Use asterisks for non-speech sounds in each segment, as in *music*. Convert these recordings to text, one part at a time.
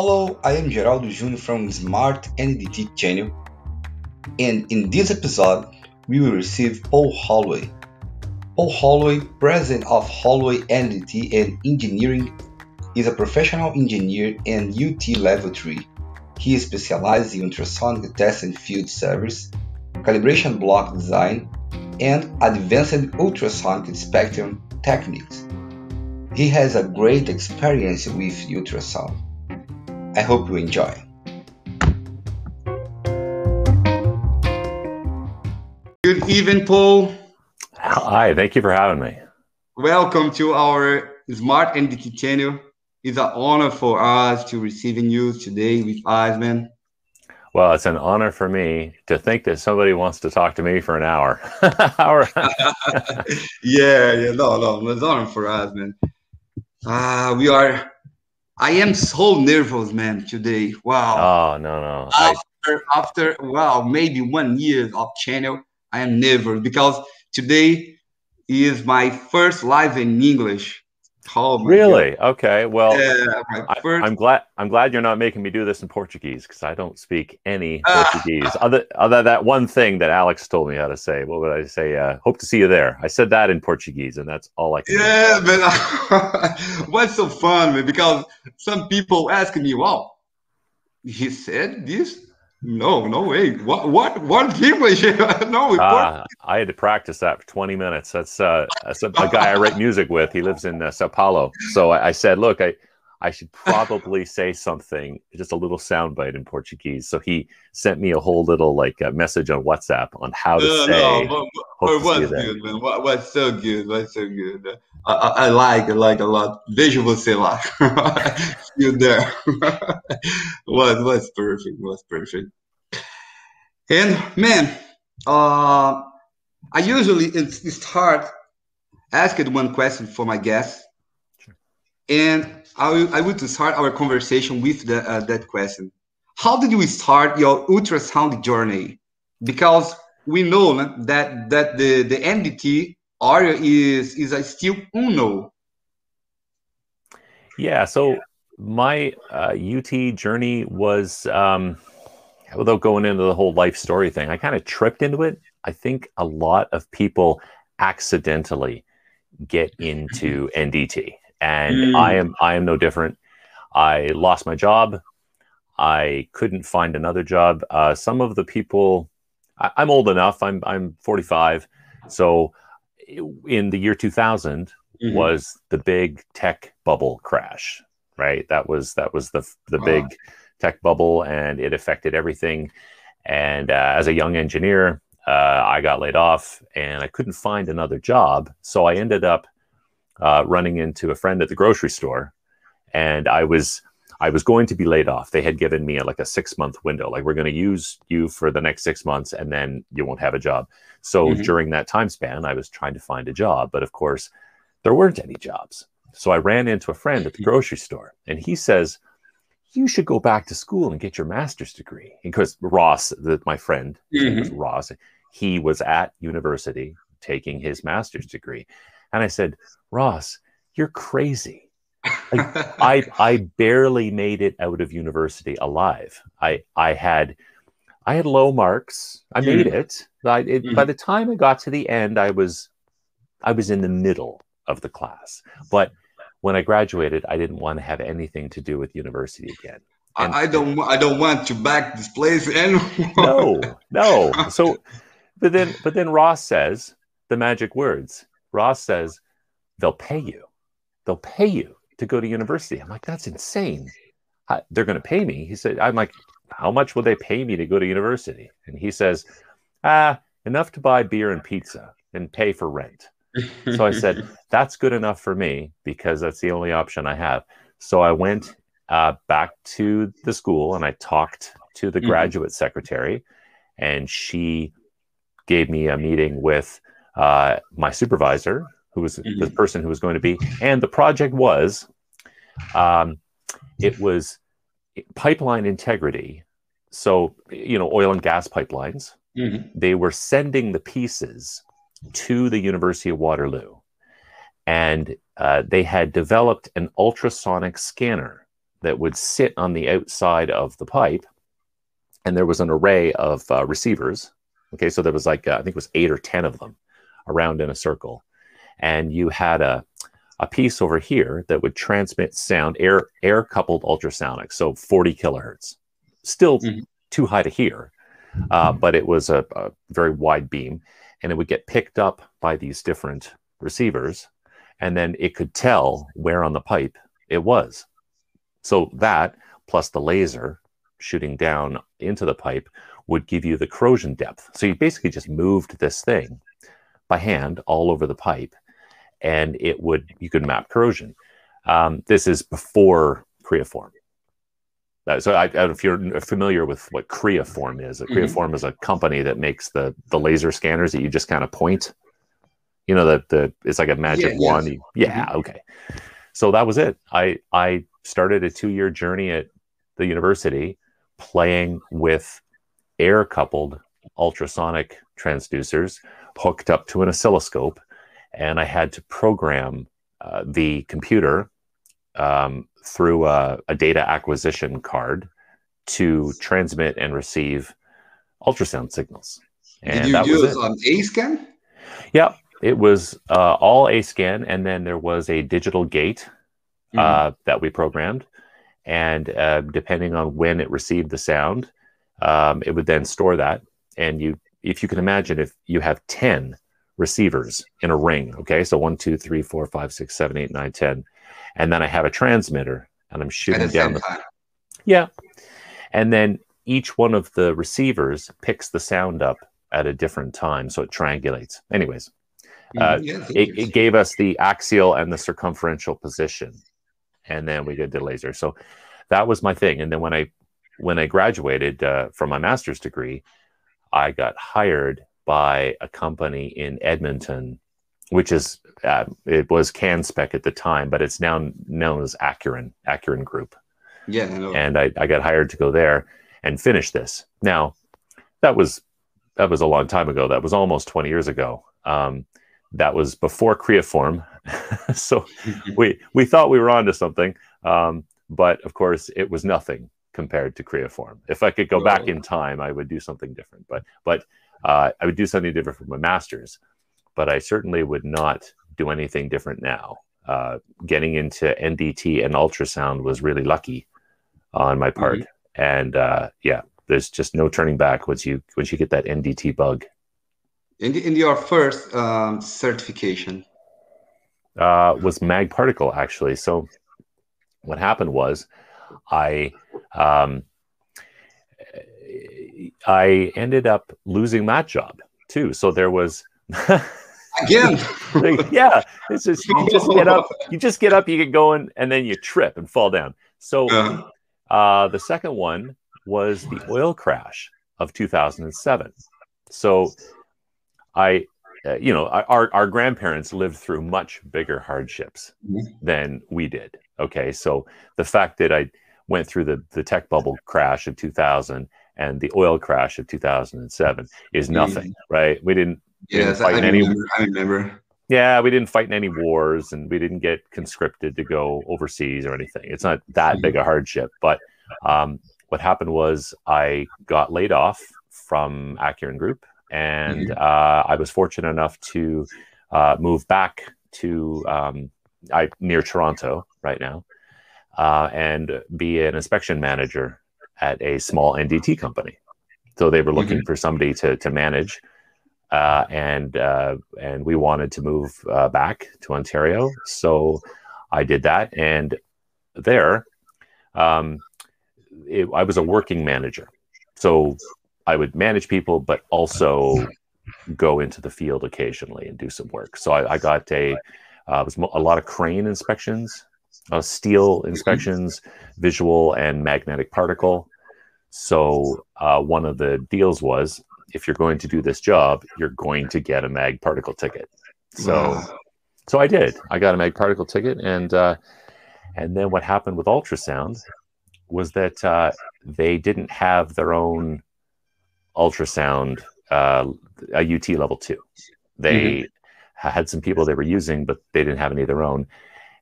Hello, I am Geraldo Júnior from Smart NDT channel, and in this episode, we will receive Paul Holloway. Paul Holloway, president of Holloway NDT and Engineering, is a professional engineer and UT Level 3. He is specialized in ultrasonic test and field service, calibration block design, and advanced ultrasonic spectrum techniques. He has a great experience with ultrasound. I hope you enjoy. Good evening, Paul. Hi, thank you for having me. Welcome to our Smart NDT channel. It's an honor for us to receiving you today with us, man. Well, it's an honor for me to think that somebody wants to talk to me for an hour. *laughs* hour. *laughs* yeah, yeah, no, no, it's an honor for us, man. Ah, uh, we are I am so nervous, man, today. Wow. Oh no, no. After I... after wow, maybe one year of channel, I am nervous because today is my first live in English. Oh really? God. Okay. Well, yeah, I, am glad. I'm glad you're not making me do this in Portuguese because I don't speak any Portuguese. other, other that one thing that Alex told me how to say. What would I say? Uh, hope to see you there. I said that in Portuguese, and that's all I can. Yeah, but *laughs* what's so fun, man? Because some people ask me, "Wow, he said this." No, no way. What what what English? *laughs* no, uh, I had to practice that for 20 minutes. That's uh, that's a, a guy I write music with. He lives in uh, Sao Paulo. So I, I, said, look, I I should probably *laughs* say something, just a little soundbite in Portuguese. So he sent me a whole little like uh, message on WhatsApp on how to no, say. No, but, what's good, man? What, what's so good? What's so good? I, I, I like, I like a lot. Vejo você lá. *laughs* you there. *laughs* what, what's perfect? What's perfect? And man, uh, I usually start asking one question for my guests, sure. and I, will, I would start our conversation with the, uh, that question. How did you start your ultrasound journey? Because we know that that the the NDT area is is a still unknown. Yeah. So my uh, UT journey was. Um, without going into the whole life story thing, I kind of tripped into it. I think a lot of people accidentally get into *laughs* NDT, and mm. I am I am no different. I lost my job. I couldn't find another job. Uh, some of the people, I, am old enough. I'm I'm 45, so in the year 2000 mm-hmm. was the big tech bubble crash. Right, that was that was the the big tech bubble and it affected everything. And uh, as a young engineer, uh, I got laid off and I couldn't find another job. So I ended up uh, running into a friend at the grocery store, and I was I was going to be laid off. They had given me a, like a six month window, like we're going to use you for the next six months, and then you won't have a job. So mm-hmm. during that time span, I was trying to find a job, but of course, there weren't any jobs. So I ran into a friend at the grocery store, and he says, you should go back to school and get your master's degree. Because Ross, the, my friend, mm-hmm. Ross, he was at university taking his master's degree. And I said, Ross, you're crazy. Like, *laughs* I, I barely made it out of university alive. I, I had, I had low marks. I made mm-hmm. it. I, it mm-hmm. By the time I got to the end, I was, I was in the middle of the class. But when I graduated, I didn't want to have anything to do with university again. And I don't. I don't want to back this place anymore. no, no. *laughs* So, but then, but then Ross says the magic words. Ross says they'll pay you. They'll pay you to go to university. I'm like, that's insane. I, they're going to pay me. He said, I'm like, how much will they pay me to go to university? And he says, ah, enough to buy beer and pizza and pay for rent so I said, *laughs* that's good enough for me because that's the only option I have. So I went uh, back to the school and I talked to the mm-hmm. graduate secretary, and she gave me a meeting with uh, my supervisor, who was mm-hmm. the person who was going to be, and the project was, um, it was pipeline integrity. So you know, oil and gas pipelines. Mm-hmm. They were sending the pieces to the University of Waterloo. And uh, they had developed an ultrasonic scanner that would sit on the outside of the pipe, and there was an array of uh, receivers. Okay, so there was like uh, I think it was eight or ten of them around in a circle, and you had a a piece over here that would transmit sound air air coupled ultrasonic, so 40 kilohertz. Still mm-hmm. too high to hear, uh, but it was a, a very wide beam, and it would get picked up by these different receivers, and then it could tell where on the pipe it was. So that plus the laser shooting down into the pipe would give you the corrosion depth. So you basically just moved this thing by hand all over the pipe and it would you could map corrosion. Um, this is before Creaform. Uh, so I, I, if you're familiar with what Creaform is. Mm-hmm. Is a company that makes the the laser scanners that you just kind of point. You know, the the it's like a magic yeah, wand. Yes. Yeah, mm-hmm. okay. So that was it. I I started a two year journey at the university playing with air coupled ultrasonic transducers hooked up to an oscilloscope and I had to program uh, the computer um, through a, a, data acquisition card to transmit and receive ultrasound signals. And Did you use on A-scan? Yeah, it was uh, all A-scan, and then there was a digital gate mm-hmm. uh, that we programmed, and uh, depending on when it received the sound, um, it would then store that. And you, if you can imagine, if you have ten receivers in a ring. Okay, so one, two, three, four, five, six, seven, eight, nine, ten, and then I have a transmitter, and I'm shooting down the. Time. Yeah, and then each one of the receivers picks the sound up at a different time, so it triangulates. Anyways, mm-hmm. uh, yeah, it, it, gave us the axial and the circumferential position, and then we did the laser. So that was my thing. And then when I when I graduated uh, from my master's degree, I got hired by a company in Edmonton, which is uh, it was CanSpec at the time, but it's now known as Acuren, Acuren Group. Yeah, I and I, I got hired to go there and finish this. Now, that was that was a long time ago. That was almost twenty years ago. Um, that was before Creaform, *laughs* so *laughs* we we thought we were onto something, um, but of course it was nothing compared to Creaform. If I could go back in time, I would do something different. But but uh, I would do something different for my master's, but I certainly would not do anything different now. Uh, getting into NDT and ultrasound was really lucky on my part, mm-hmm. and uh, yeah, there's just no turning back once you once you get that NDT bug. In, in your first um, certification, uh, was mag particle actually. So what happened was, I um, I ended up losing that job too. So there was *laughs* again, yeah. It's just you just get up, you just get up, you get going, and then you trip and fall down. So uh, uh, the second one was the oil crash of 2007. So I, uh, you know, our our grandparents lived through much bigger hardships mm-hmm. than we did. Okay, so the fact that I went through the the tech bubble crash of 2000 and the oil crash of 2007 is nothing, right? We didn't, yeah, didn't fight I, remember, any. I remember. Yeah, we didn't fight in any wars, and we didn't get conscripted to go overseas or anything. It's not that big a hardship, but um, what happened was I got laid off from Acuren Group, and mm-hmm. uh, I was fortunate enough to uh, move back to um, I near Toronto right now, uh, and be an inspection manager at a small NDT company. So they were looking mm-hmm. for somebody to to manage, uh, and uh, and we wanted to move uh, back to Ontario. So I did that, and there, um, it, I was a working manager. So I would manage people, but also go into the field occasionally and do some work. So I, I got a uh, was a lot of crane inspections uh, steel inspections, visual and magnetic particle. So uh, one of the deals was if you're going to do this job, you're going to get a mag particle ticket. So, wow. so I did. I got a mag particle ticket, and uh, and then what happened with ultrasound was that uh, they didn't have their own ultrasound uh, a UT level two. They mm-hmm. had some people they were using, but they didn't have any of their own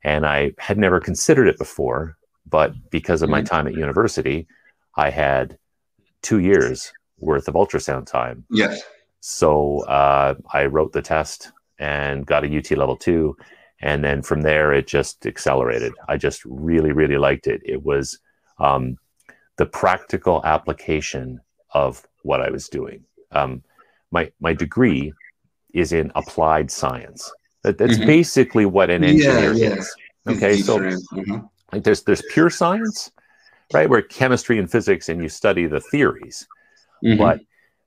and I had never considered it before but because of my Mhm. time at university, I had two years worth of ultrasound time. Yes. So uh, I wrote the test and got a UT level two. And then from there, it just accelerated. I just really, really liked it. It was um, the practical application of what I was doing. Um, my, my degree is in applied science. That, that's Mhm. basically what an engineer yeah. is. Okay, so Different. Mhm. like there's there's pure science, right, where chemistry and physics and you study the theories Mhm. but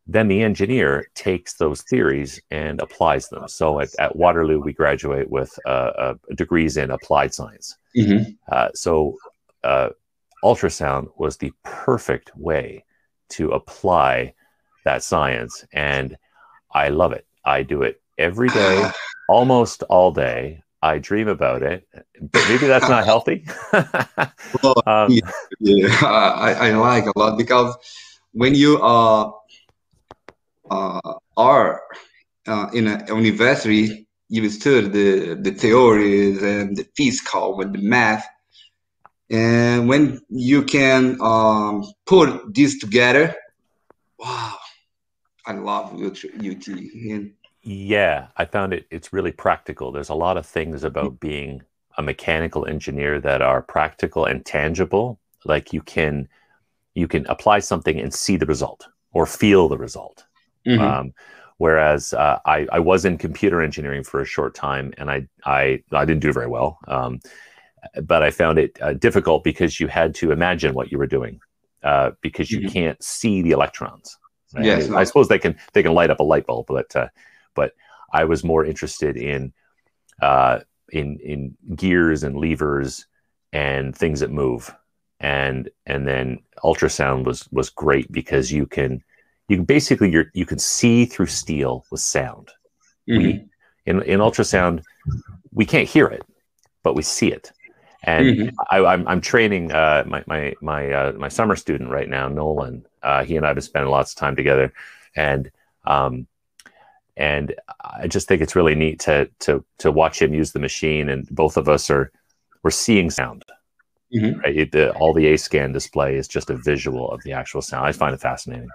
then the engineer takes those theories and applies them. So at, at Waterloo, we graduate with uh, uh, degrees in applied science. Mhm. Uh, so uh, ultrasound was the perfect way to apply that science, and I love it. I do it every day, *laughs* almost all day. I dream about it, but maybe that's not *laughs* healthy. Well, *laughs* um, yeah, I, I like a lot because when you uh, uh, are uh, in a university, you study the, the theories and the physical and the math. And when you can um, put this together, wow, I love UT. And Yeah, I found it it's really practical. There's a lot of things about being a mechanical engineer that are practical and tangible. Like you can you can apply something and see the result or feel the result. Mhm. Um, whereas uh, I, I was in computer engineering for a short time and I I, I didn't do very well. Um, but I found it uh, difficult because you had to imagine what you were doing uh, because you Mhm. can't see the electrons. right? Yes, I, mean. I suppose they can they can light up a light bulb, but uh, but I was more interested in uh, in in gears and levers and things that move, and and then ultrasound was was great because you can you can basically you you can see through steel with sound. Mhm. We in in ultrasound we can't hear it, but we see it. And Mhm. I, I'm I'm training uh, my my my uh, my summer student right now, Nolan. Uh, he and I have been spending lots of time together, and um, and I just think it's really neat to to to watch him use the machine, and both of us are we're seeing sound. Mhm. Right? It, the, all the A scan display is just a visual of the actual sound. I find it fascinating.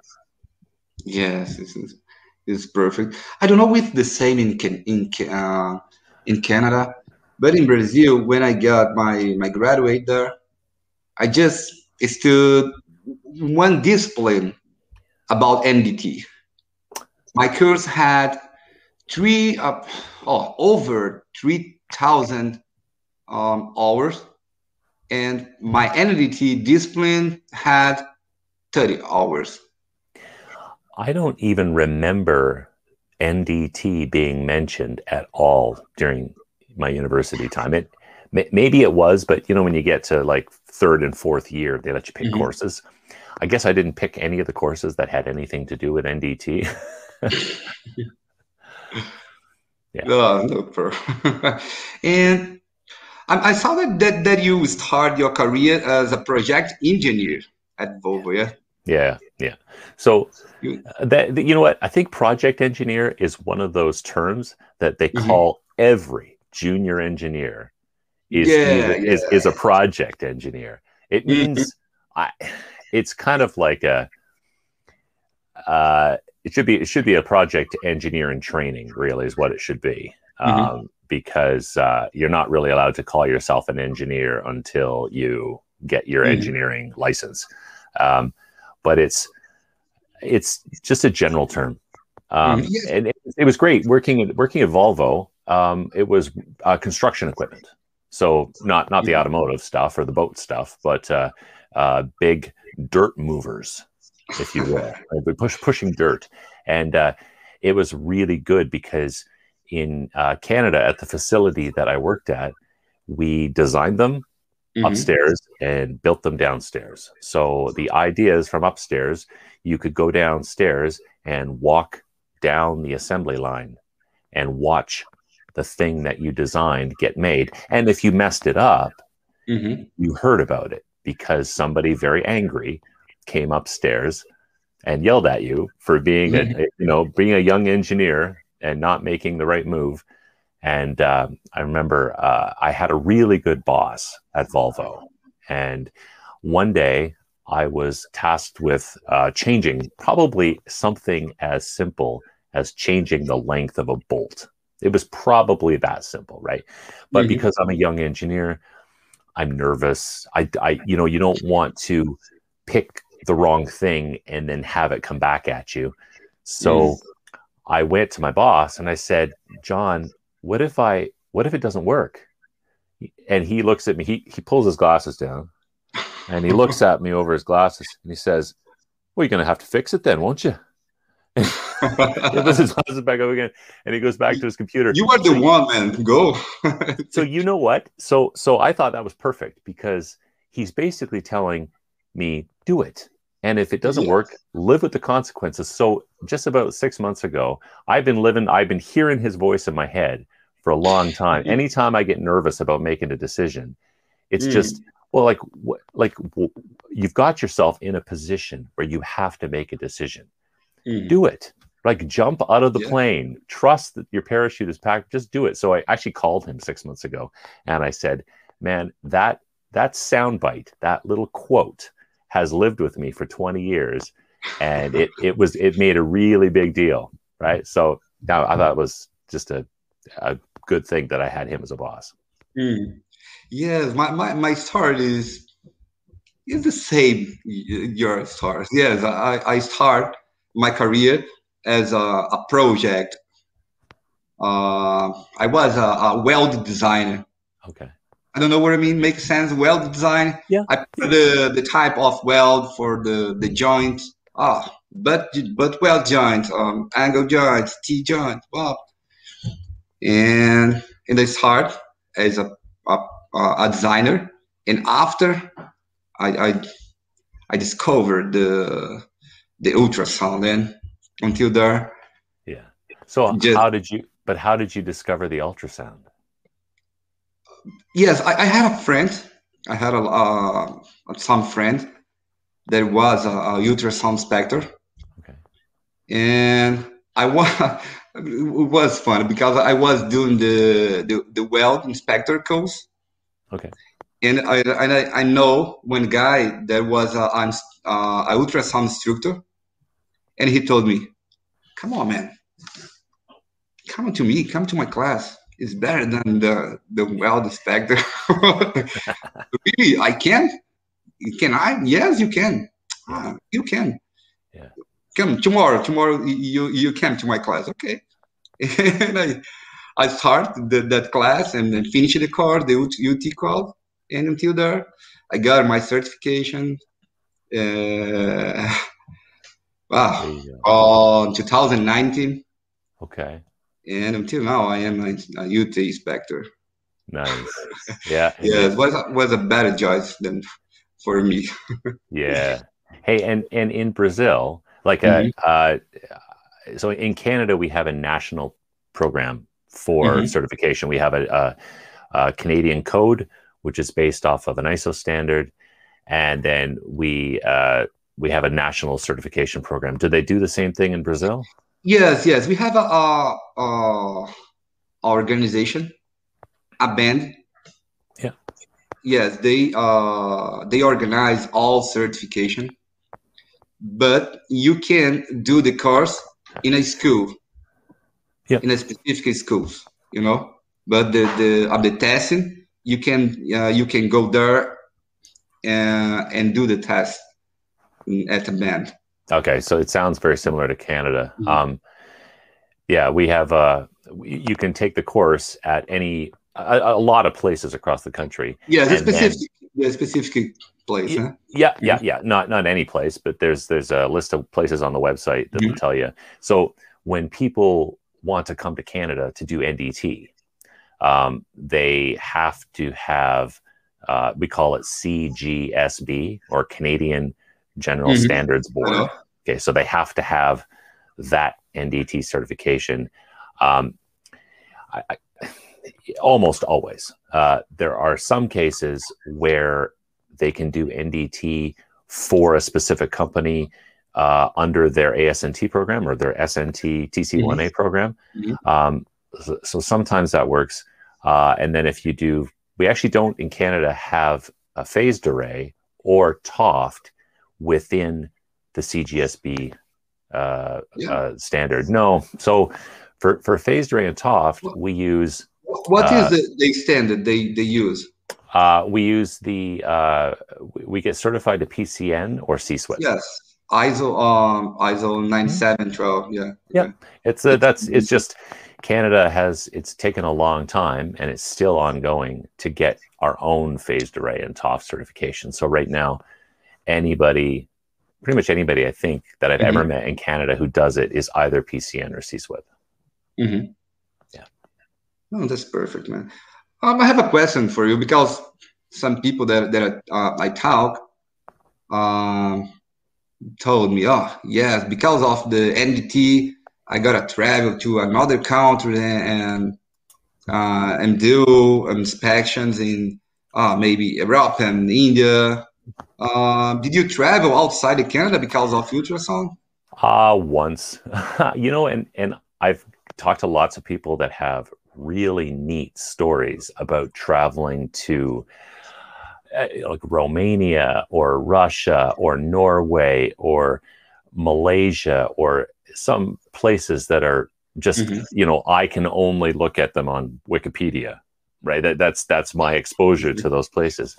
Yes, it's, it's- perfect. I don't know if the same in Can- in uh, in Canada, but in Brazil, when I got my my graduate there, I just stood one discipline about NDT. My course had three uh, oh, over three thousand um, hours, and my NDT discipline had thirty hours. I don't even remember NDT being mentioned at all during my university time. It maybe it was, but you know, when you get to like third and fourth year, they let you pick Mhm. courses. I guess I didn't pick any of the courses that had anything to do with NDT. *laughs* *laughs* Yeah. Oh, no problem. *laughs* and I, I saw that, that that you start your career as a project engineer at Volvo. Yeah. yeah, yeah. So You- uh, that, you know what? I think project engineer is one of those terms that they Mhm. call every junior engineer is Yeah, is, is, is a project engineer. It Mhm. means I, it's kind of like a uh, it should be it should be a project engineer in training really is what it should be. Mhm. um, because uh, you're not really allowed to call yourself an engineer until you get your Mhm. engineering license. Um, but it's it's just a general term. Um, Mhm. And it, it was great working at working at Volvo. Um, it was uh, construction equipment. So not not the automotive stuff or the boat stuff but uh, uh, big dirt movers if you will. *laughs* Right? We push pushing dirt, and uh, it was really good because in uh, Canada at the facility that I worked at, we designed them Mhm. upstairs and built them downstairs. So the idea is from upstairs, you could go downstairs and walk down the assembly line and watch the thing that you designed get made. And if you messed it up, Mhm. you heard about it because somebody very angry came upstairs and yelled at you for being a, a- you know being a young engineer and not making the right move and um, i remember uh, i had a really good boss at volvo And one day I was tasked with uh, changing probably something as simple as changing the length of a bolt. It was probably that simple, right? But mm-hmm. because I'm a young engineer, I'm nervous. I, I, you know, you don't want to pick the wrong thing and then have it come back at you. So yes. I went to my boss and I said, John, what if I, what if it doesn't work? And he looks at me, he, he pulls his glasses down and he looks at me over his glasses and he says, well, you're going to have to fix it then, won't you? *laughs* puts his glasses back up again and he goes back to his computer. You are the so, one, man. Go. *laughs* so you know what? So so I thought that was perfect because he's basically telling me, do it. And if it doesn't yes. work, live with the consequences. So just about six months ago, I've been living, I've been hearing his voice in my head for a long time. *laughs* Anytime I get nervous about making a decision, it's mm. just well, like what, like you've got yourself in a position where you have to make a decision. Mm. Do it. Like jump out of the yeah. plane. Trust that your parachute is packed. Just do it. So I actually called him six months ago, and I said, "Man, that that soundbite, that little quote." Has lived with me for 20 years and it, it was it made a really big deal right? So now i thought it was just a, a good thing that i had him as a boss. Mm. yes my, my, my start is is the same your start. Yes i, I start my career as a, a project. Uh, i was a, a weld designer. Okay I don't know what I mean. Makes sense. Weld design. Yeah. I put the the type of weld for the the joint. Ah, oh, but but weld joint, um, angle joint, T joint. Wow. And and it's hard as a a, a designer. And after I I I discovered the the ultrasound and until there. Yeah. So just, how did you? But how did you discover the ultrasound? Yes, I, I, had a friend. I had a uh, some friend that was a, a ultrasound inspector. Okay. And I was *laughs* it was fun because I was doing the the, the weld inspector course. Okay. And I and I, I know one guy that was a, a, uh, a ultrasound instructor, and he told me, "Come on, man, come to me, come to my class." Is better than the the weld inspector. *laughs* really, I can. Can I? Yes, you can. Uh, you can. Yeah. Come tomorrow. Tomorrow you you come to my class. Okay. *laughs* and I I start the, that class and then finish the course, the UT course, and until there, I got my certification. Uh, *laughs* wow, on 2019. Okay and until now I am a, a UT inspector. Nice. *laughs* Yeah. yeah, it was was a better choice than for me. *laughs* yeah. Hey, and and in Brazil, like uh, mm-hmm. uh, so in Canada we have a national program for mm-hmm. certification. We have a, a, a, Canadian code, which is based off of an ISO standard, and then we uh, we have a national certification program. Do they do the same thing in Brazil? Yes, yes. We have a, a, a organization, ABENDI. Yeah. Yes, they uh they organize all certification, but you can do the course in a school. Yeah. In a specific schools, you know. But the the of the testing, you can uh, you can go there and uh, and do the test at the ABENDI. Okay, so it sounds very similar to Canada. Mm-hmm. Um, yeah, we have. Uh, you can take the course at any a, a lot of places across the country. Yeah, the specific, then, specific place. Huh? Yeah, yeah, yeah. Not not any place, but there's there's a list of places on the website that mm-hmm. will tell you. So when people want to come to Canada to do NDT, um, they have to have uh, we call it CGSB or Canadian General mm-hmm. Standards Board. Okay, so they have to have that NDT certification. Um, I, I, almost always. Uh, there are some cases where they can do NDT for a specific company uh, under their ASNT program or their SNT TC1A mm-hmm. program. Mm-hmm. Um, so, so, sometimes that works. Uh, and then if you do, we actually don't in Canada have a phased array or TOFD within the CGSB uh, yeah. uh, standard. No. So for, for phased array and TOFD, we use. What is uh, the, the standard they, they use? Uh, we use the, uh, we get certified to PCN or CSWIP. Yes. ISO um ISO 9712 yeah yeah it's a, that's it's just Canada has it's taken a long time and it's still ongoing to get our own phased array and TOF certification so right now anybody pretty much anybody I think that I've mm-hmm. ever met in Canada who does it is either PCN or CSWIP mm-hmm. yeah oh that's perfect man um, I have a question for you because some people that that uh, I talk um told me, oh, yes, because of the NDT, I gotta travel to another country and uh, and do inspections in uh, maybe Europe and India. Uh, did you travel outside of Canada because of ultrasound? Uh, once, *laughs* you know, and, and I've talked to lots of people that have really neat stories about traveling to uh, like Romania or Russia or Norway or Malaysia or some places that are just mm-hmm. you know I can only look at them on Wikipedia, right? That, that's that's my exposure mm-hmm. to those places.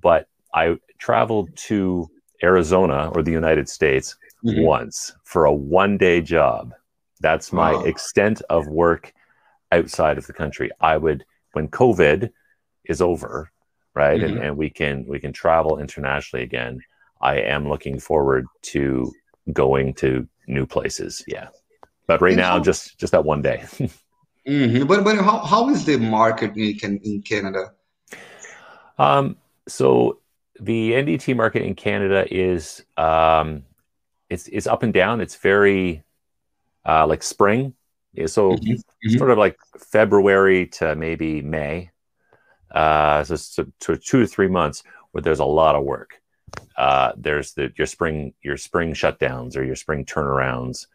But I traveled to Arizona or the United States mm-hmm. once for a one day job. That's my wow. extent of work outside of the country. I would when COVID is over, right mm-hmm. and, and we can we can travel internationally again i am looking forward to going to new places yeah but right and now how, just just that one day *laughs* mm-hmm. but but how, how is the market in, in canada um so the ndt market in canada is um it's it's up and down it's very uh like spring so mm-hmm. mm-hmm. sort of like february to maybe may uh, so, so, so two to three months where there's a lot of work. Uh, there's the your spring your spring shutdowns or your spring turnarounds.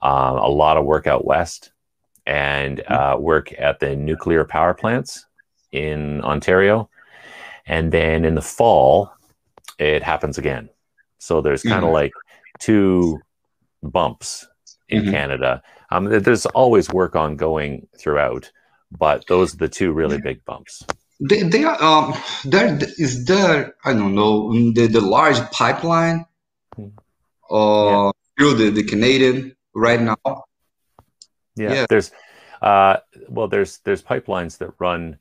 Um, a lot of work out west and mm-hmm. uh, work at the nuclear power plants in Ontario, and then in the fall it happens again. So there's kind of mm-hmm. like two bumps in mm-hmm. Canada. Um, there's always work ongoing throughout, but those are the two really big bumps. They, they are um there is there I don't know the, the large pipeline uh yeah. through the, the Canadian right now. Yeah, yeah. there's uh well there's there's pipelines that run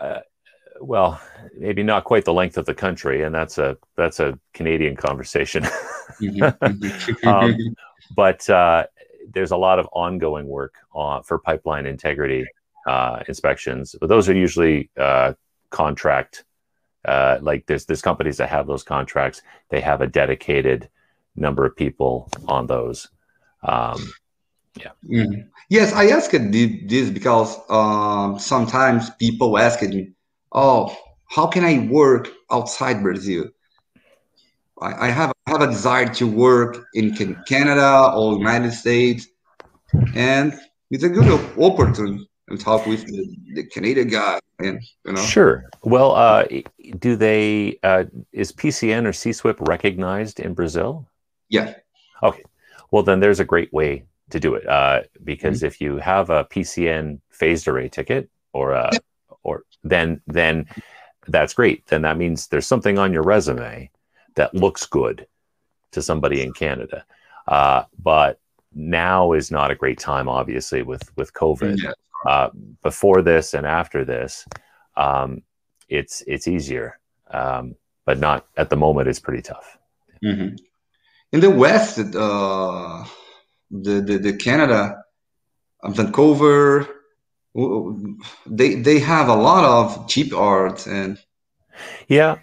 uh, well maybe not quite the length of the country and that's a that's a Canadian conversation. mm-hmm. mm-hmm. *laughs* um, but uh, there's a lot of ongoing work uh, for pipeline integrity uh, inspections, but those are usually uh, contract. Uh, like there's there's companies that have those contracts. They have a dedicated number of people on those. Um, yeah. Mm. Yes, I asked this because um, sometimes people ask me, "Oh, how can I work outside Brazil?" I, I have I have a desire to work in Canada or United States, and it's a good opportunity and talk with the, the Canadian guy. And you know, sure. Well, uh, do they? Uh, is PCN or CSWIP recognized in Brazil? Yeah. Okay. Well, then there's a great way to do it uh, because mm-hmm. if you have a PCN phased array ticket or a, yeah. Then then that's great. Then that means there's something on your resume that looks good to somebody in Canada. Uh, but now is not a great time, obviously, with with COVID. Yeah uh, before this and after this, um, it's it's easier, um, but not at the moment. It's pretty tough. Mm-hmm. In the West, uh, the, the the Canada, Vancouver, they they have a lot of cheap art and yeah,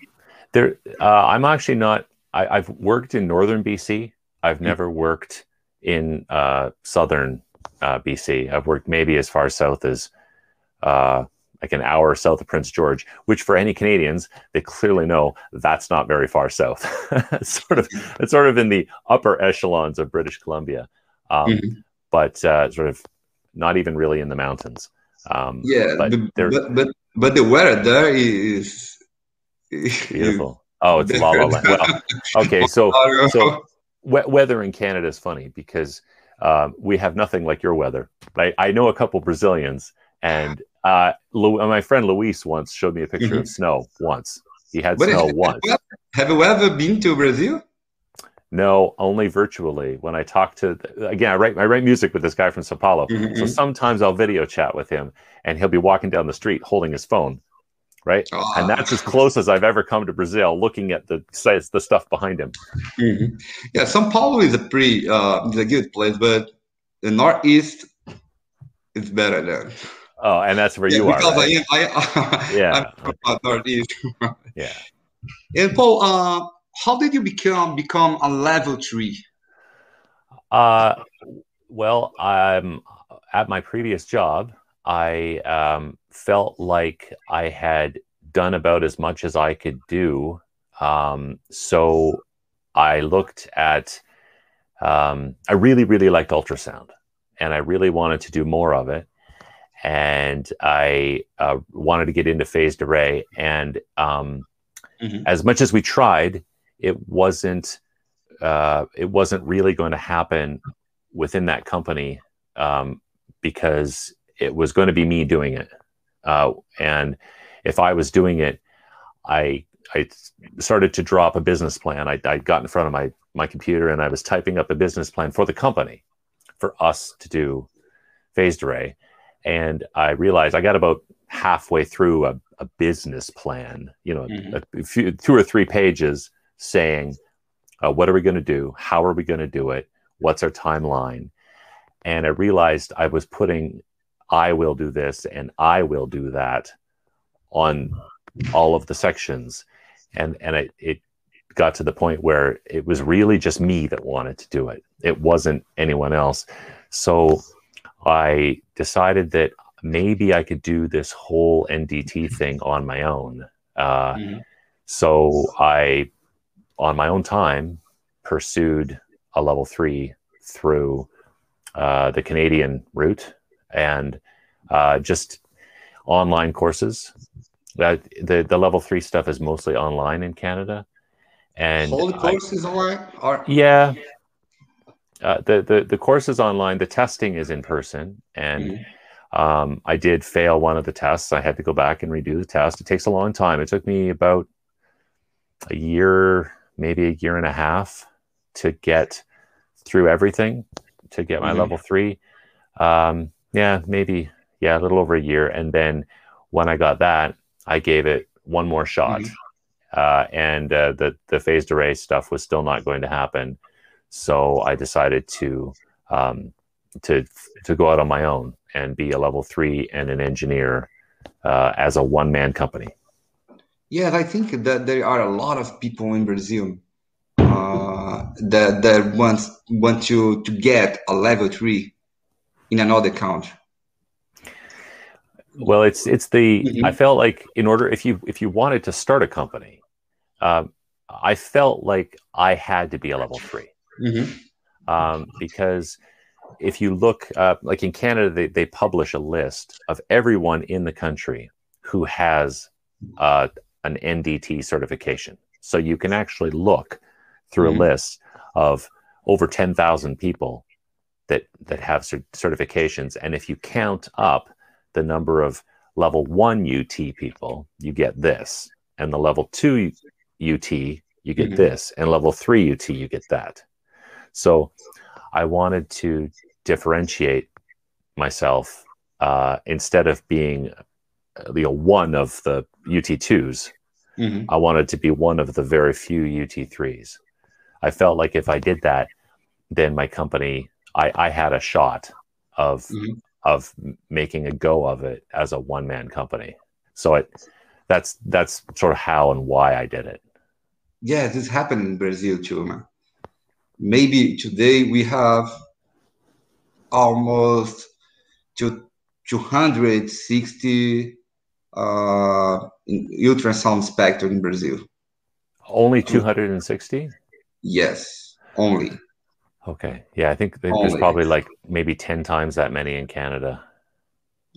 there. Uh, I'm actually not. I, have worked in northern BC. I've never worked in uh, southern uh, BC. I've worked maybe as far south as uh, like an hour south of Prince George, which for any Canadians, they clearly know that's not very far south. *laughs* it's sort of it's sort of in the upper echelons of British Columbia, um, mm-hmm. but uh, sort of not even really in the mountains. Um, yeah, but, but, but but the weather there is *laughs* Beautiful. Oh, it's *laughs* La La Land. Well, okay, so *laughs* so we- weather in Canada is funny because um, we have nothing like your weather. I, I know a couple Brazilians, and uh, Lu- my friend Luis once showed me a picture Mhm. of snow. Once he had But snow have- once. Have you ever been to Brazil? No, only virtually. When I talk to again, I write I write music with this guy from Sao Paulo. Mhm. So sometimes I'll video chat with him, and he'll be walking down the street holding his phone, right? Ah. And that's as close as I've ever come to Brazil, looking at the the stuff behind him. Mhm. Yeah, São Paulo is a pretty, uh, is a good place, but the Northeast is better than. Oh, and that's where Yeah, you are. because right? I am, I, *laughs* Yeah, I'm from Northeast. Yeah. And Paul, uh, how did you become become a level three? Uh, well, um, at my previous job, I um, felt like I had done about as much as I could do. Um, so I looked at, um, I really, really liked ultrasound and I really wanted to do more of it. And I uh, wanted to get into phased array. And um, Mhm. as much as we tried, it wasn't uh, it wasn't really going to happen within that company um, because it was going to be me doing it. Uh, and if I was doing it, I I started to draw up a business plan. I, I got in front of my my computer and I was typing up a business plan for the company for us to do phased array. And I realized I got about halfway through a, a business plan, you know, Mhm. a, few, two or three pages saying, uh, what are we going to do? How are we going to do it? What's our timeline? And I realized I was putting, I will do this and I will do that on all of the sections. And, and it, it got to the point where it was really just me that wanted to do it. It wasn't anyone else. So I decided that maybe I could do this whole NDT thing on my own. Uh, Mhm. so I, on my own time, pursued a level three through uh, the Canadian route and uh, just online courses. Uh, the the level three stuff is mostly online in Canada, and All the I- courses online are yeah, uh, the the the course is online. The testing is in person, and Mhm. um, I did fail one of the tests. I had to go back and redo the test. It takes a long time. It took me about a year, maybe a year and a half, to get through everything to get my Mhm. level three. Um, yeah, maybe yeah, a little over a year. And then when I got that, I gave it one more shot. Uh, and uh, the the phased array stuff was still not going to happen, so I decided to um, to to go out on my own and be a level three and an engineer uh, as a one man company. Yes, I think that there are a lot of people in Brazil uh, that that want want to to get a level three in another country. Well, it's it's the Mhm. I felt like in order if you if you wanted to start a company, um, I felt like I had to be a level three. um, because if you look uh, like in Canada, they, they publish a list of everyone in the country who has uh, an NDT certification. So you can actually look through Mhm. a list of over 10,000 people that, that have cer- certifications. And if you count up the number of level one UT people, you get this. And the level two UT, you get Mhm. this. And level three UT, you get that. So I wanted to differentiate myself uh, instead of being you know one of the UT2s. Mhm. I wanted to be one of the very few UT3s. I felt like if I did that, then my company, I, I had a shot of Mhm. of making a go of it as a one man company. So it that's that's sort of how and why I did it. Yeah, this happened in Brazil too, man. Maybe today we have almost to 260 uh, in ultrasound spectrum in Brazil. Only 260? Yes, only. Okay. Yeah, I think there- there's Only. probably like maybe 10 times that many in Canada.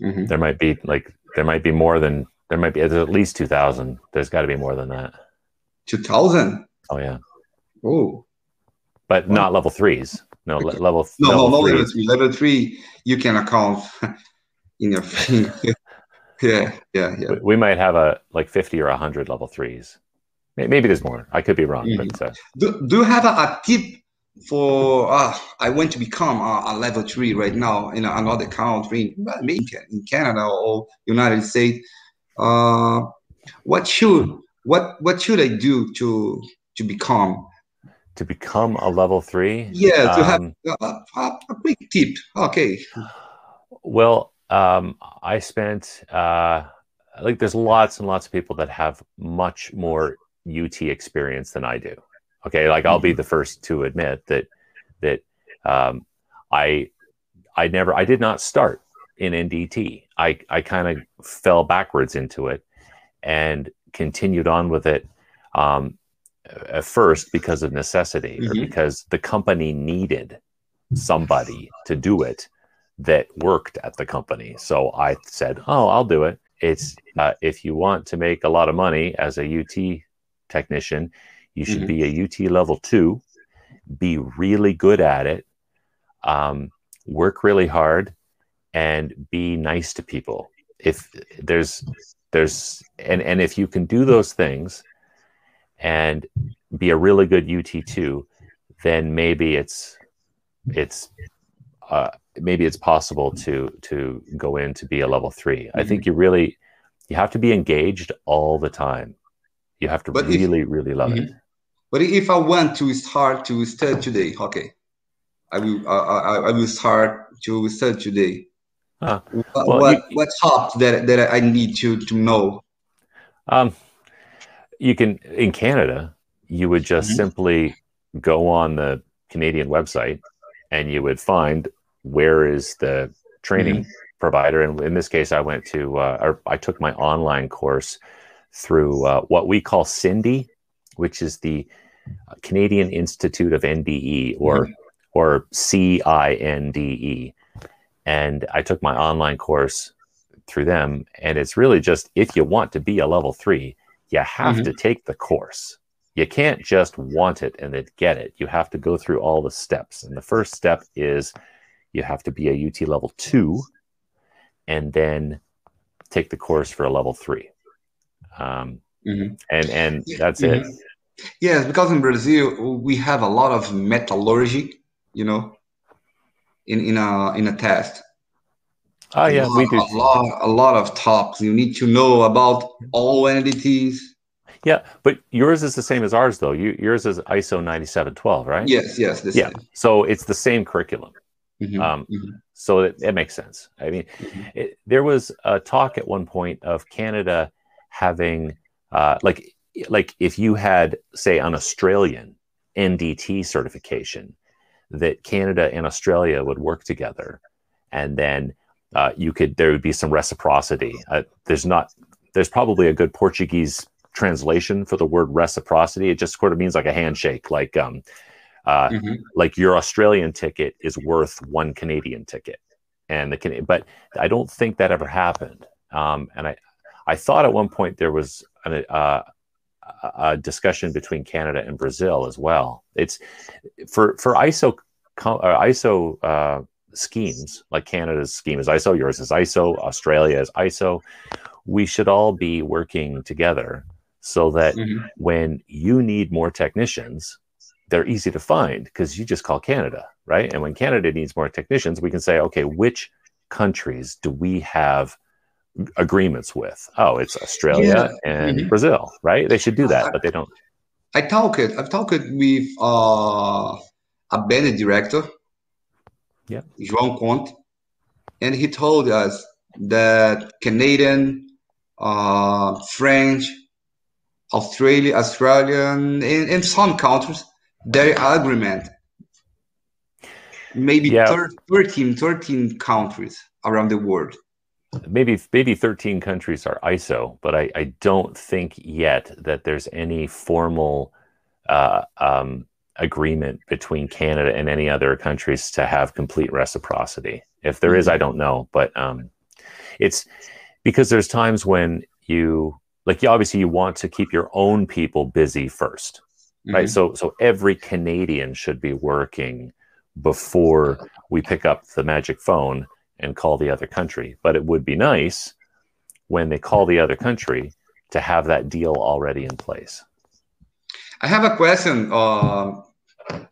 Mhm. There might be like there might be more than There might be at least two thousand. There's got to be more than that. Two thousand. Oh yeah, Oh but not level threes. No le- level. no, no, no level three. Level three, you can account *laughs* in your. Yeah, yeah, yeah. We- might have a like fifty or hundred level threes. Maybe there's more. I could be wrong, Mhm. but uh, Do, do you have a, a tip for? Uh, I want to become a, a level three right now in another country, maybe in Canada or United States. Uh, what should what what should I do to to become? to become a level three. Yeah, to have um, a, a, a quick tip. Okay. Well, um, I spent uh, like there's lots and lots of people that have much more UT experience than I do. Okay, like I'll be the first to admit that that um, I I never I did not start in NDT. I I kind of fell backwards into it and continued on with it. Um, at first because of necessity or Mhm. because the company needed somebody to do it that worked at the company. So I said, "Oh, I'll do it." It's uh, if you want to make a lot of money as a UT technician, you should Mhm. be a UT level two, be really good at it, um, work really hard, and be nice to people. If there's there's and and if you can do those things and be a really good UT two, then maybe it's it's uh, maybe it's possible to to go in to be a level 3 I think you really you have to be engaged all the time. You have to But if- really really love it. But if I want to start to study today, okay, I will. I, I, I will start to study today. Ah, what well, what, you- what top that that I need to to know? Um, you can in Canada, you would just Mhm. simply go on the Canadian website and you would find where is the training provider. And in this case, I went to uh, or I took my online course through uh, what we call Cindy, which is the Canadian Institute of NDE or or CINDE. And I took my online course through them. And it's really just if you want to be a level three, you have Mhm. to take the course. You can't just want it and then get it. You have to go through all the steps. And the first step is you have to be a UT level two and then take the course for a level three. Um, Mhm. and and that's it. mhm. Yes, because in Brazil we have a lot of metallurgy, you know, in in a in a test. Oh yeah, a lot, we do. a lot a lot of topics. You need to know about all entities. Yeah, but yours is the same as ours though. You yours is ISO ninety seven twelve, right? Yes, yes, Yeah. same. So it's the same curriculum. Mhm, Um, mhm. so it, it makes sense. I mean, Mhm. it, there was a talk at one point of Canada having, uh, like, like if you had, say, an Australian NDT certification, that Canada and Australia would work together, and then uh, you could there would be some reciprocity. Uh, there's not, there's probably a good Portuguese translation for the word reciprocity. It just sort of means like a handshake, like um, uh, Mhm. like your Australian ticket is worth one Canadian ticket, and the Can- but I don't think that ever happened. Um, and I, I thought at one point there was an, uh, a- a discussion between Canada and Brazil as well. It's for for ISO co- uh, ISO uh, schemes like Canada's scheme is ISO, yours is ISO, Australia is ISO. We should all be working together so that Mhm. when you need more technicians, they're easy to find because you just call Canada, right? And when Canada needs more technicians, we can say, okay, which countries do we have agreements with? Oh, it's Australia and Mhm. Brazil, right? They should do that, but they don't. I talked. I've talked with uh, a band director, Yeah. João Conte, and he told us that Canadian, uh, French, Australia, Australian, and, and some countries, their agreement, maybe Yeah. thir- 13, 13 countries around the world. Maybe maybe 13 countries are ISO, but I, I don't think yet that there's any formal uh, um, agreement between Canada and any other countries to have complete reciprocity. If there is, I don't know, but um, it's because there's times when you like you obviously you want to keep your own people busy 1st mm-hmm. right so so every canadian should be working before we pick up the magic phone and call the other country but it would be nice when they call the other country to have that deal already in place i have a question uh,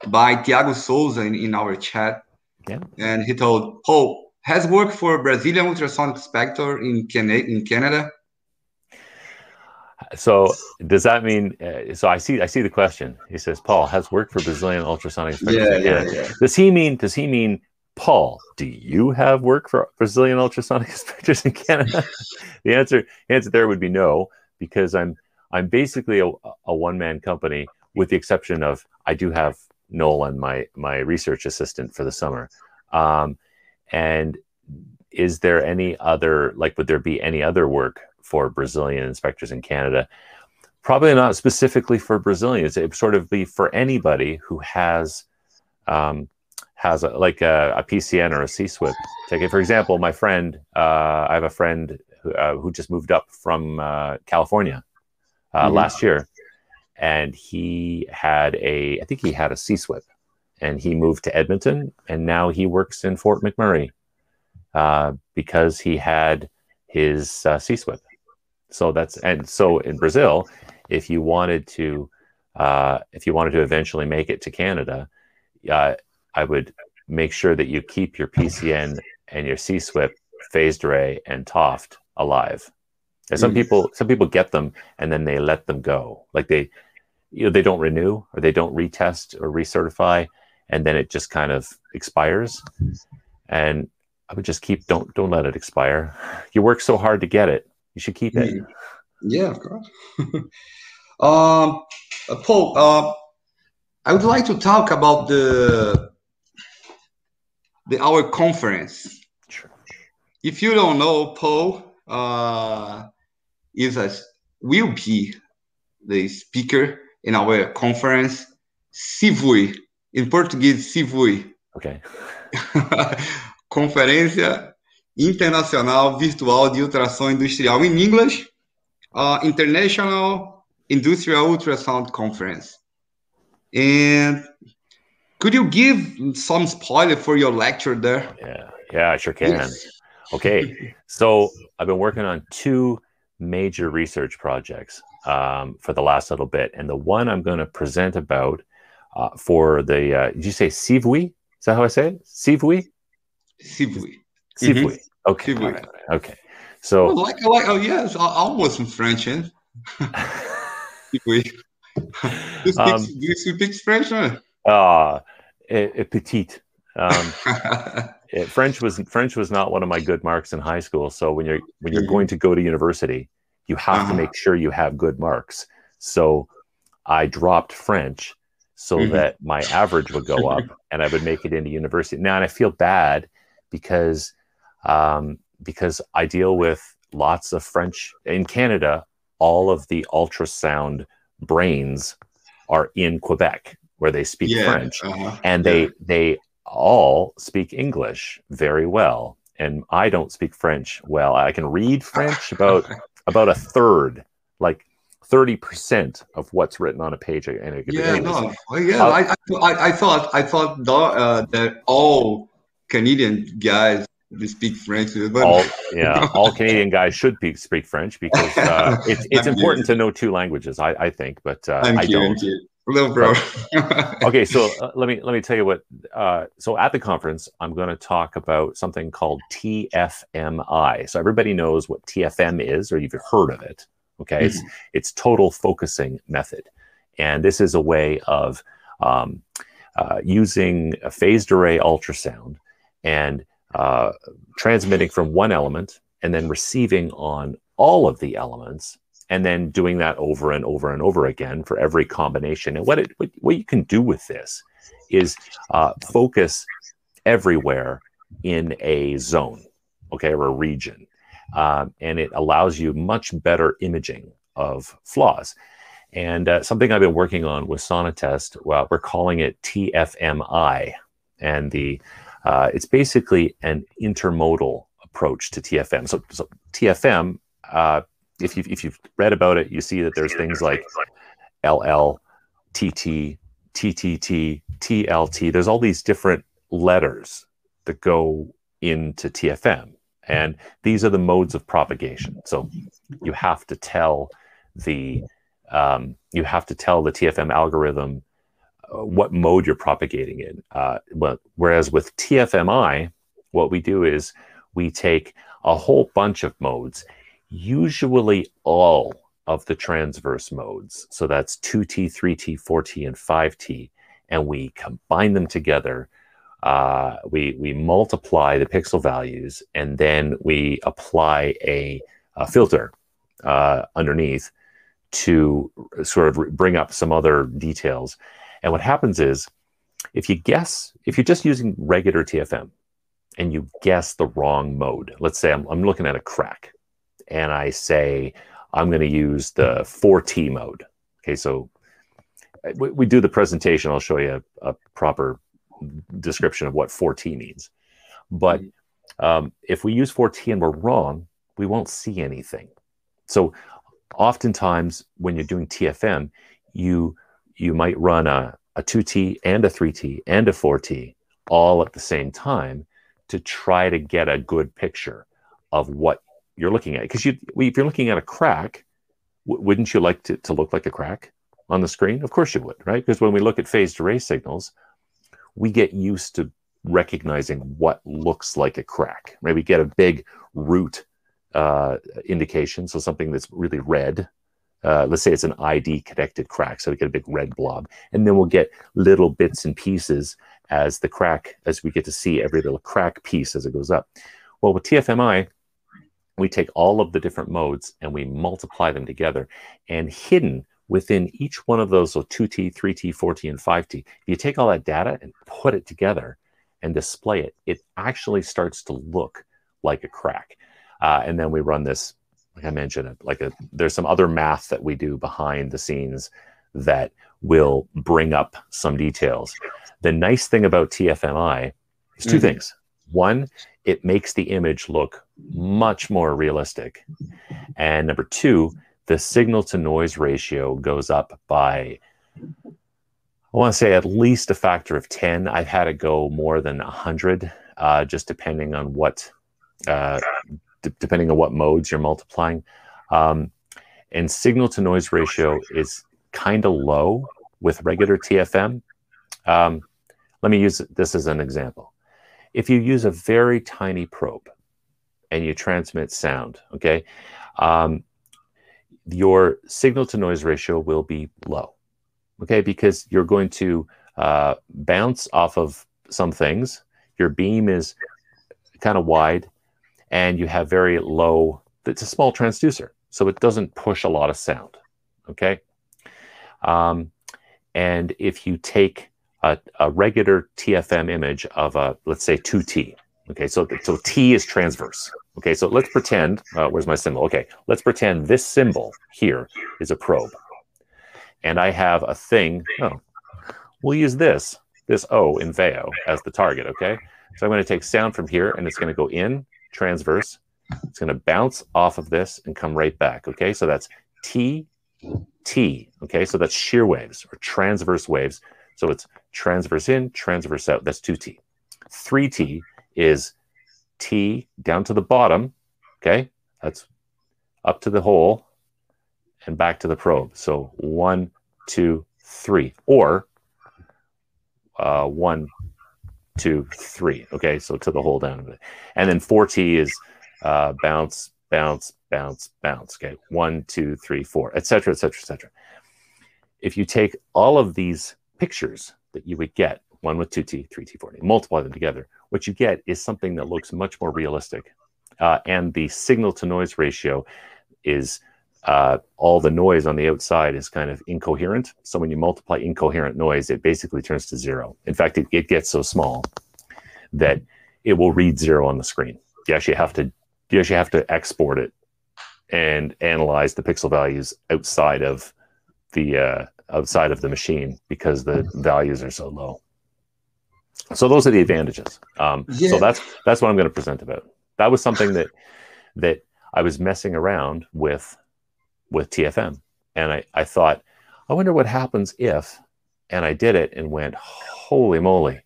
by tiago souza in, in our chat yeah. and he told paul has worked for brazilian ultrasonic spector in, Can- in canada so does that mean? Uh, so I see. I see the question. He says, "Paul has worked for Brazilian ultrasonic Yeah, yeah, yeah. Does he mean? Does he mean Paul? Do you have work for Brazilian ultrasonic *laughs* inspectors in Canada? *laughs* the answer, answer there would be no, because I'm I'm basically a, a one man company, with the exception of I do have Nolan, my my research assistant for the summer. Um, and is there any other like? Would there be any other work for Brazilian inspectors in Canada. Probably not specifically for Brazilians. It would sort of be for anybody who has um, has a, like a, a, PCN or a CSWIP. Take it for example, my friend. Uh, I have a friend who, uh, who just moved up from uh, California uh, mm-hmm. last year, and he had a. I think he had a CSWIP, and he moved to Edmonton, and now he works in Fort McMurray uh, because he had his uh, CSWIP. So that's and so in Brazil, if you wanted to, uh, if you wanted to eventually make it to Canada, uh, I would make sure that you keep your PCN and your CSWIP, phased array, and TOFD alive. And some mm. people, some people get them and then they let them go, like they, you know, they don't renew or they don't retest or recertify, and then it just kind of expires. And I would just keep don't don't let it expire. You work so hard to get it you should keep it. Yeah, of course. *laughs* um, uh, Paul, uh, I would like to talk about the the our conference. Sure. If you don't know, Paul uh, is a will be the speaker in our conference. Civui, in Portuguese, Civui. Okay. *laughs* Conferência Internacional Virtual de Ultrassom Industrial in English, uh, International Industrial Ultrasound Conference. And could you give some spoiler for your lecture there? Yeah, yeah, I sure can. Yes. Okay, so I've been working on two major research projects um, for the last little bit, and the one I'm going to present about uh, for the uh, did you say Sivui? Is that how I say it? Sivui. Sivui. Sivui. Mm-hmm. Okay. Right. Okay. So, oh, like, like, oh yes, almost in French. Eh? oui. you, speak, um, you speak French? Huh? Uh, petite. Um, it, *laughs* French was French was not one of my good marks in high school. So when you're when you're mm-hmm. going to go to university, you have uh-huh. to make sure you have good marks. So I dropped French so mm-hmm. that my average would go up *laughs* and I would make it into university. Now, and I feel bad because um, because I deal with lots of French in Canada. All of the ultrasound brains are in Quebec, where they speak yeah, French, uh-huh, and they yeah. they all speak English very well. And I don't speak French well. I can read French *laughs* about about a third, like thirty percent of what's written on a page. And yeah, no, yeah. Uh, I, I, I, thought I thought uh, that all Canadian guys they speak French. But... All, *laughs* yeah, all Canadian guys should be, speak French because uh, *laughs* it's, it's important to know two languages. I, I think, but uh, I don't. Little bro. *laughs* okay, so uh, let me let me tell you what. Uh, so at the conference, I'm going to talk about something called TFMI. So everybody knows what TFM is, or you've heard of it. Okay, mm-hmm. it's it's total focusing method, and this is a way of um, uh, using a phased array ultrasound and uh, transmitting from one element and then receiving on all of the elements and then doing that over and over and over again for every combination. And what it what, what you can do with this is uh, focus everywhere in a zone, okay, or a region, um, and it allows you much better imaging of flaws. And uh, something I've been working on with Sonatest, well, we're calling it TFMI, and the uh, it's basically an intermodal approach to TFM. So, so TFM, uh, if you if you've read about it, you see that there's things like LL, TT, TTT, TLT. There's all these different letters that go into TFM, and these are the modes of propagation. So you have to tell the um, you have to tell the TFM algorithm what mode you're propagating in. Uh, but, whereas with TFMI, what we do is we take a whole bunch of modes, usually all of the transverse modes. So that's 2T, 3T, 4T, and 5T. And we combine them together. Uh, we, we multiply the pixel values and then we apply a, a filter uh, underneath to sort of bring up some other details. And what happens is if you guess, if you're just using regular TFM and you guess the wrong mode, let's say I'm, I'm looking at a crack and I say, I'm going to use the 4T mode. Okay, so uh, we, we do the presentation. I'll show you a, a, proper description of what 4T means. But mm-hmm. um, if we use 4T and we're wrong, we won't see anything. So oftentimes when you're doing TFM, you you might run a, a 2T and a 3T and a 4T all at the same time to try to get a good picture of what you're looking at. Because you, if you're looking at a crack, w- wouldn't you like to, to look like a crack on the screen? Of course you would, right? Because when we look at phased array signals, we get used to recognizing what looks like a crack. Right? We get a big root uh, indication, so something that's really red. Uh, let's say it's an ID connected crack, so we get a big red blob, and then we'll get little bits and pieces as the crack, as we get to see every little crack piece as it goes up. Well, with TFMI, we take all of the different modes and we multiply them together, and hidden within each one of those, so 2T, 3T, 4T, and 5T, if you take all that data and put it together and display it, it actually starts to look like a crack. Uh, and then we run this, like I mentioned, it, like a, there's some other math that we do behind the scenes that will bring up some details. The nice thing about TFMI is 2 mm-hmm. things. One, it makes the image look much more realistic. And number two, the signal to noise ratio goes up by, I want to say at least a factor of 10. I've had it go more than 100, uh, just depending on what uh, depending on what modes you're multiplying. Um, and signal to noise ratio is kind of low with regular TFM. Um, let me use this as an example. If you use a very tiny probe and you transmit sound, okay, um, your signal to noise ratio will be low, okay, because you're going to uh, bounce off of some things. Your beam is kind of wide and you have very low, it's a small transducer, so it doesn't push a lot of sound. Okay. Um, and if you take a, a, regular TFM image of a, let's say 2T, okay, so, so T is transverse. Okay, so let's pretend, uh, where's my symbol? Okay, let's pretend this symbol here is a probe. And I have a thing, oh, we'll use this, this O in Veo as the target, okay? So I'm going to take sound from here and it's going to go in transverse. It's going to bounce off of this and come right back. Okay, so that's T, T. Okay, so that's shear waves or transverse waves. So it's transverse in, transverse out. That's 2T. 3T is T down to the bottom. Okay, that's up to the hole and back to the probe. So one, two, three, or uh, one, two, three. Okay, so to the whole down of it. And then 4T is uh, bounce, bounce, bounce, bounce. Okay, one, two, three, four, etc., etc., etc. If you take all of these pictures that you would get, one with 2T, 3T, 4T, multiply them together, what you get is something that looks much more realistic. Uh, and the signal to noise ratio is uh, all the noise on the outside is kind of incoherent. So when you multiply incoherent noise, it basically turns to zero. In fact, it, it gets so small that it will read zero on the screen. You actually have to you actually have to export it and analyze the pixel values outside of the uh, outside of the machine because the values are so low. So those are the advantages. Um, yeah. So that's that's what I'm going to present about. That was something that that I was messing around with with TFM. And I, I thought, I wonder what happens if, and I did it and went, holy moly,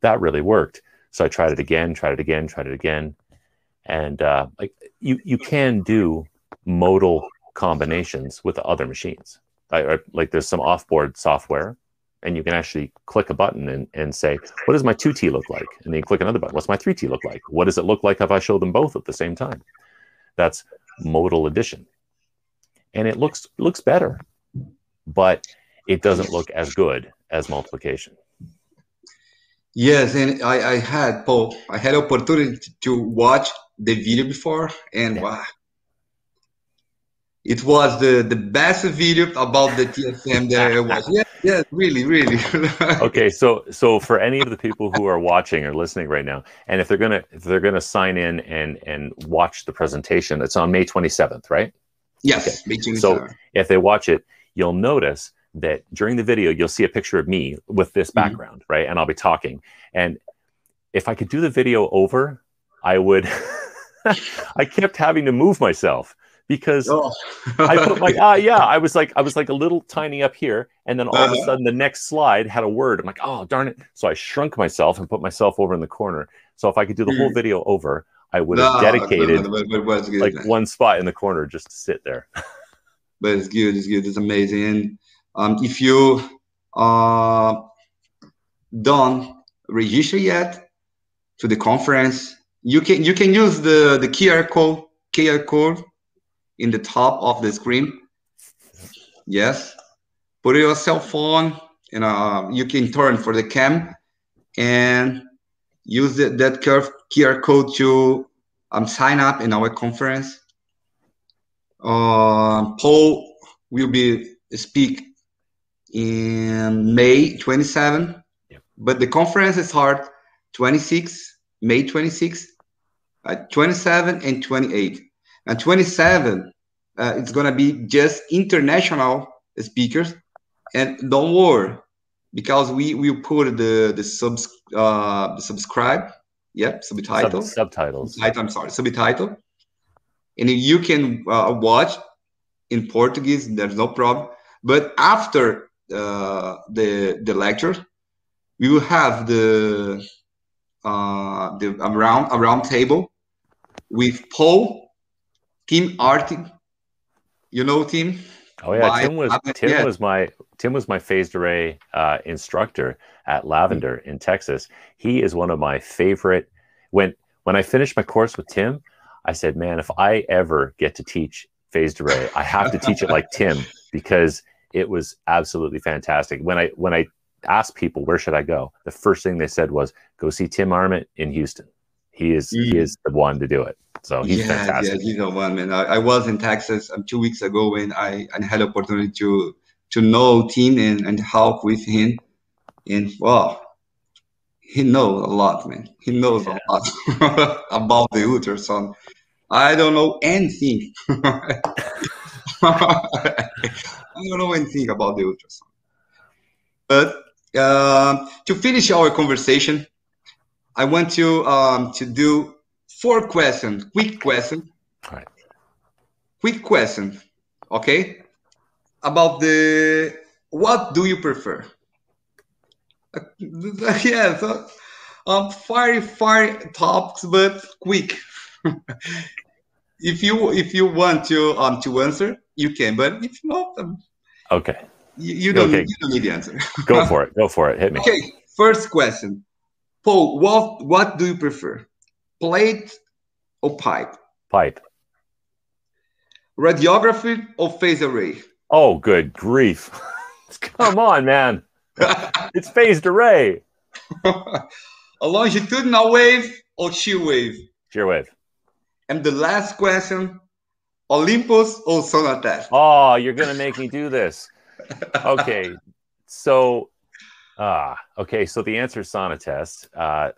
that really worked. So I tried it again, tried it again, tried it again. And uh, like you, you can do modal combinations with other machines. I, like there's some offboard software and you can actually click a button and, and say, what does my 2T look like? And then you click another button. What's my 3T look like? What does it look like if I show them both at the same time? That's modal addition. And it looks looks better, but it doesn't look as good as multiplication. Yes, and I, I had Paul, I had opportunity to watch the video before, and yeah. wow, it was the the best video about the TFM that I watched. *laughs* Yeah, yeah, really, really. *laughs* okay, so so for any of the people who are watching or listening right now, and if they're gonna if they're gonna sign in and and watch the presentation, it's on May twenty seventh, right? Yes, okay. May 27th. So if they watch it, you'll notice that during the video you'll see a picture of me with this mm-hmm. background, mm-hmm. right? And I'll be talking. And if I could do the video over, I would. *laughs* I kept having to move myself because oh. I put my *laughs* ah uh, yeah I was like I was like a little tiny up here and then all uh-huh. of a uh-huh. sudden the next slide had a word I'm like oh darn it so I shrunk myself and put myself over in the corner so if I could do the whole hmm. video over I would have no, dedicated no, no, like one spot in the corner just to sit there *laughs* but it's good it's good it's amazing and um, if you uh, don't register yet to the conference you can you can use the the QR code QR code in the top of the screen. Yes. Put your cell phone and uh, you can turn for the cam and use the, that curve QR code to um, sign up in our conference. Uh, Paul will be speak in May 27, yep. but the conference is hard 26, May 26, uh, 27 and 28. And 27, uh, it's gonna be just international speakers. And don't worry, because we will put the the subs uh, the subscribe, yeah, subtitle, Sub- subtitles. Subtitle, I'm sorry, subtitle, and you can uh, watch in Portuguese. There's no problem. But after uh, the the lecture, we will have the uh, the around a round table with Paul Tim Armitt. You know Tim? Oh yeah, Tim was Tim yeah. was my Tim was my phased array uh, instructor at Lavender in Texas. He is one of my favorite. When when I finished my course with Tim, I said, "Man, if I ever get to teach phased array, I have to teach it like Tim *laughs* because it was absolutely fantastic." When I when I asked people where should I go, the first thing they said was, "Go see Tim Armitt in Houston." He is mm. he is the one to do it. So he's yeah, fantastic. Yeah, he's the one, man. I, I was in Texas um, two weeks ago when I, I had opportunity to to know Tim and, and help with him. And wow, he knows a lot, man. He knows yeah. a lot *laughs* about the ultrasound. I don't know anything. *laughs* I don't know anything about the ultrasound. But uh, to finish our conversation, I want to um, to do four questions, quick questions. Right. Quick question, okay? About the what do you prefer? *laughs* Yeah, so, um, fire fire topics, but quick. *laughs* if you if you want to um to answer, you can, but if not, um, okay. You, you don't okay. you don't need the answer. Go for it. Go for it. Hit me. Okay. First question. Paul, what what do you prefer? Plate or pipe? Pipe. Radiography or phase array? Oh, good grief. *laughs* Come on, man. *laughs* it's phased array. *laughs* a longitudinal wave or shear wave? Shear wave. And the last question Olympus or Sonatest? Oh, you're going to make me do this. Okay. So, ah, uh, okay. So the answer is Sonatest. Uh,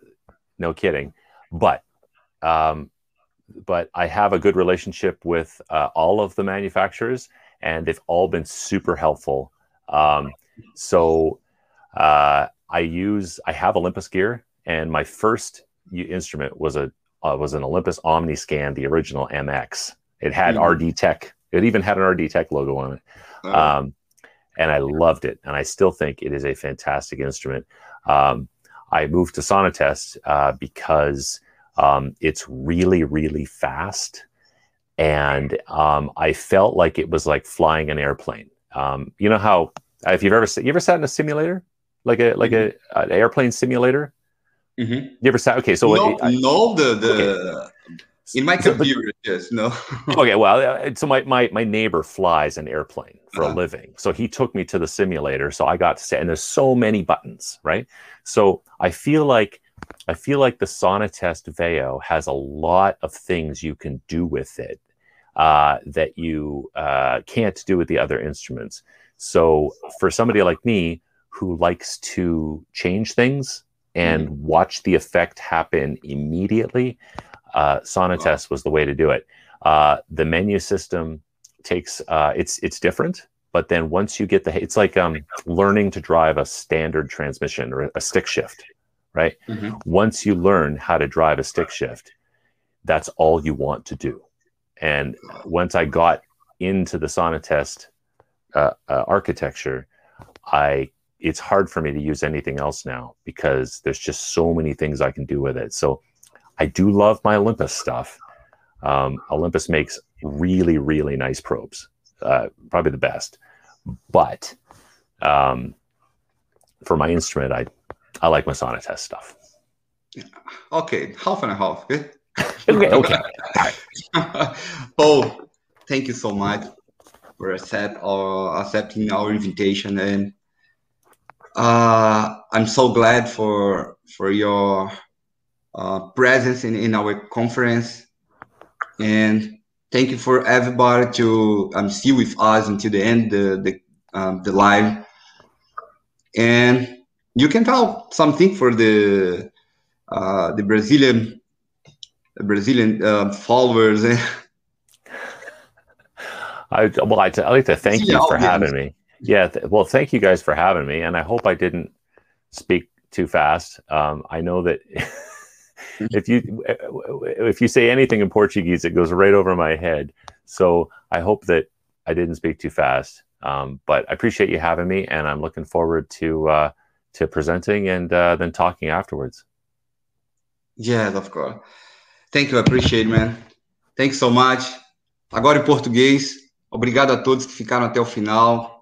no kidding. But um, but I have a good relationship with uh, all of the manufacturers, and they've all been super helpful. Um, so uh, I use I have Olympus gear, and my first instrument was a uh, was an Olympus OmniScan, the original MX. It had mm-hmm. RD Tech It even had an RD Tech logo on it. Oh. Um, and I loved it. And I still think it is a fantastic instrument. Um, I moved to Sonatest uh, because um, it's really, really fast. And um, I felt like it was like flying an airplane. Um, you know how, if you've ever, you ever sat in a simulator? Like a, like mm-hmm. a, an airplane simulator? Mm-hmm. You ever sat? Okay, so no, it, no the the okay in my computer, yes, no. *laughs* okay, well, uh, so my, my my neighbor flies an airplane for uh-huh. a living, so he took me to the simulator, so I got to say, and there's so many buttons, right? So I feel like I feel like the Sonatest Veo has a lot of things you can do with it uh, that you uh, can't do with the other instruments. So for somebody like me who likes to change things and mm-hmm. watch the effect happen immediately, uh, Sonatest was the way to do it. Uh, the menu system takes uh, it's it's different, but then once you get the it's like um, learning to drive a standard transmission or a stick shift, right? Mm-hmm. Once you learn how to drive a stick shift, that's all you want to do. And once I got into the Sonatest uh, uh, architecture, I it's hard for me to use anything else now because there's just so many things I can do with it. So I do love my Olympus stuff. Um, Olympus makes really, really nice probes, uh, probably the best. But um, for my instrument, I I like my Sonatest stuff. Okay, half and a half. *laughs* Okay. okay. *laughs* okay. Paul, thank you so much for accept or accepting our invitation, and uh, I'm so glad for for your uh, presence in, in our conference. And thank you for everybody to um, see with us until the end the the, um, the live. And you can tell something for the uh, the Brazilian Brazilian uh, followers. *laughs* I well, I would like to thank you for having me. Yeah, th- well, thank you guys for having me, and I hope I didn't speak too fast. Um, I know that *laughs* if you if you say anything in Portuguese, it goes right over my head. So I hope that I didn't speak too fast. Um, but I appreciate you having me, and I'm looking forward to uh, to presenting and uh, then talking afterwards. Yeah, of course. Thank you, I appreciate, man. Thanks so much. Agora em português. Obrigado a todos que ficaram até o final.